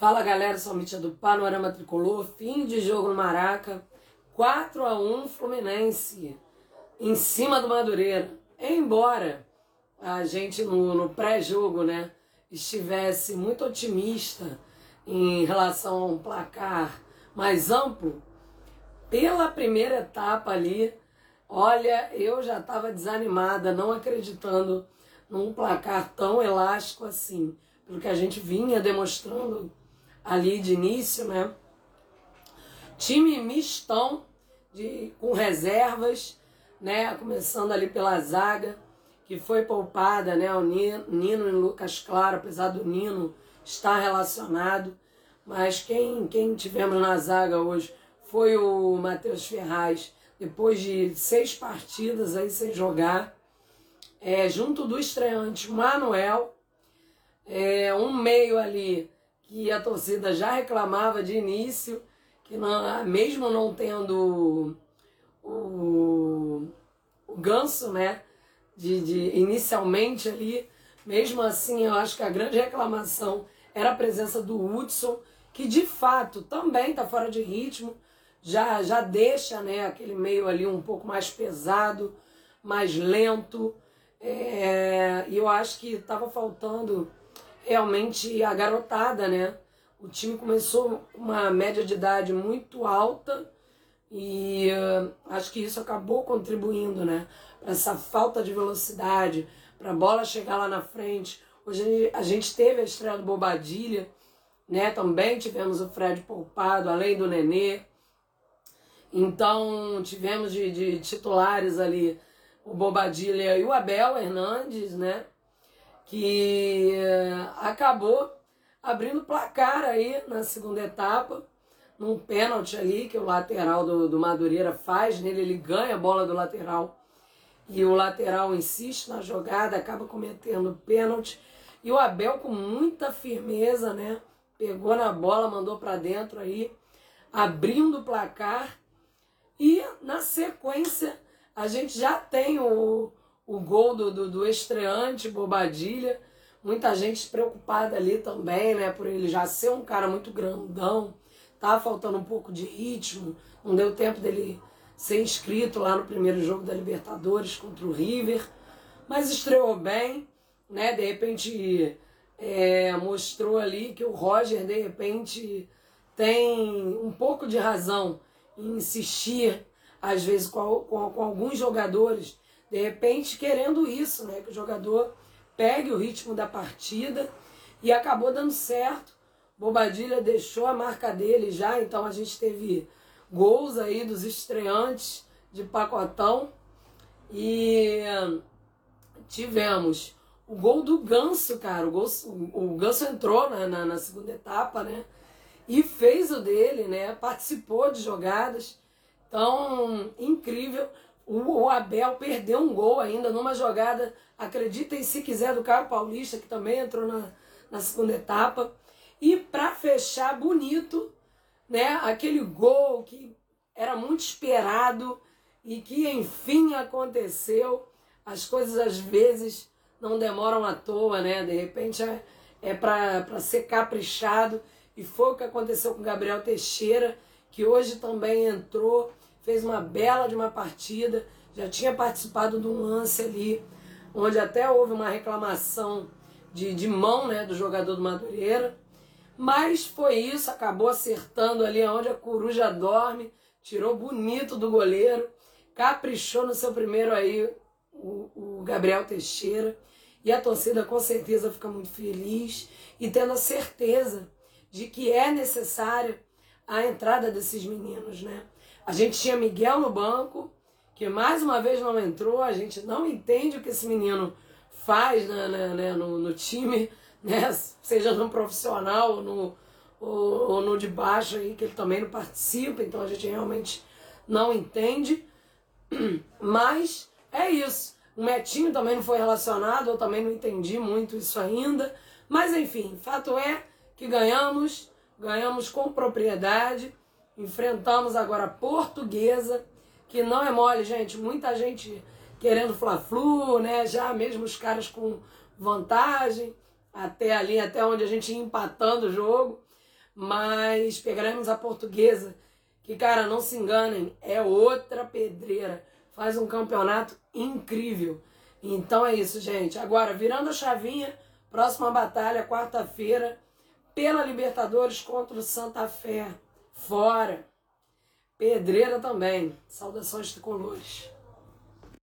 Fala galera, sou Mítia do Panorama Tricolor, fim de jogo no Maraca, 4 a 1 Fluminense, em cima do Madureira. Embora a gente no, no pré-jogo, né, estivesse muito otimista em relação a um placar mais amplo, pela primeira etapa ali, olha, eu já estava desanimada, não acreditando num placar tão elástico assim, pelo que a gente vinha demonstrando ali de início, né? Time mistão de, com reservas, né? Começando ali pela zaga, que foi poupada, né? O Nino, e Lucas Claro, apesar do Nino estar relacionado, mas quem, quem tivemos na zaga hoje foi o Matheus Ferraz, depois de seis partidas aí sem jogar, é, junto do estreante Manuel, é, um meio ali que a torcida já reclamava de início, que não, mesmo não tendo o, o ganso, né, de, de inicialmente ali, mesmo assim eu acho que a grande reclamação era a presença do Hudson, que de fato também está fora de ritmo, já, já deixa né, aquele meio ali um pouco mais pesado, mais lento. É, e eu acho que estava faltando realmente a garotada, né? O time começou com uma média de idade muito alta e uh, acho que isso acabou contribuindo, né? Para essa falta de velocidade, para a bola chegar lá na frente. Hoje a gente teve a estreia do Bobadilha, né? Também tivemos o Fred poupado, além do Nenê. Então tivemos de, de titulares ali o Bobadilha e o Abel Hernandes, né? Que eh, acabou abrindo placar aí na segunda etapa, num pênalti ali que o lateral do, do Madureira faz, nele ele ganha a bola do lateral e o lateral insiste na jogada, acaba cometendo pênalti. E o Abel com muita firmeza, né? Pegou na bola, mandou para dentro aí, abrindo o placar. E na sequência a gente já tem o, o gol do, do, do estreante Bobadilha. Muita gente preocupada ali também, né? Por ele já ser um cara muito grandão. Tava faltando um pouco de ritmo. Não deu tempo dele ser inscrito lá no primeiro jogo da Libertadores contra o River. Mas estreou bem, né? De repente é, mostrou ali que o Roger, de repente, tem um pouco de razão em insistir, às vezes, com, com, com alguns jogadores de repente querendo isso, né? Que o jogador pegue o ritmo da partida e acabou dando certo. Bobadilha deixou a marca dele já, então a gente teve gols aí dos estreantes de pacotão e tivemos o gol do Ganso, cara. O, gol, o Ganso entrou na, na, na segunda etapa, né? E fez o dele, né? Participou de jogadas. Então, incrível. O, Abel perdeu um gol ainda numa jogada, acreditem se quiser, do Caio Paulista, que também entrou na, na segunda etapa. E para fechar bonito, né, aquele gol que era muito esperado e que enfim aconteceu. As coisas às vezes não demoram à toa, né? De repente é, é para ser caprichado. E foi o que aconteceu com Gabriel Teixeira, que hoje também entrou fez uma bela de uma partida, já tinha participado de um lance ali, onde até houve uma reclamação de, de mão né, do jogador do Madureira. Mas foi isso, acabou acertando ali onde a coruja dorme, tirou bonito do goleiro, caprichou no seu primeiro aí o, o Gabriel Teixeira. E a torcida com certeza fica muito feliz e tendo a certeza de que é necessária a entrada desses meninos, né? A gente tinha Miguel no banco, que mais uma vez não entrou. A gente não entende o que esse menino faz né, né, né no, no, time, né? seja no profissional ou no, ou, ou no de baixo, aí, que ele também não participa. Então a gente realmente não entende. Mas é isso. O Metinho também não foi relacionado, eu também não entendi muito isso ainda. Mas enfim, fato é que ganhamos, ganhamos com propriedade. Enfrentamos agora a Portuguesa, que não é mole, gente. Muita gente querendo Fla-Flu, né? Já mesmo os caras com vantagem, até ali, até onde a gente ia empatando o jogo. mas pegaremos a portuguesa, que, cara, não se enganem, é outra pedreira. Faz um campeonato incrível. Então é isso, gente. Agora, virando a chavinha, próxima batalha, quarta-feira, pela Libertadores contra o Santa Fé. Fora. Pedreira também. Saudações tricolores.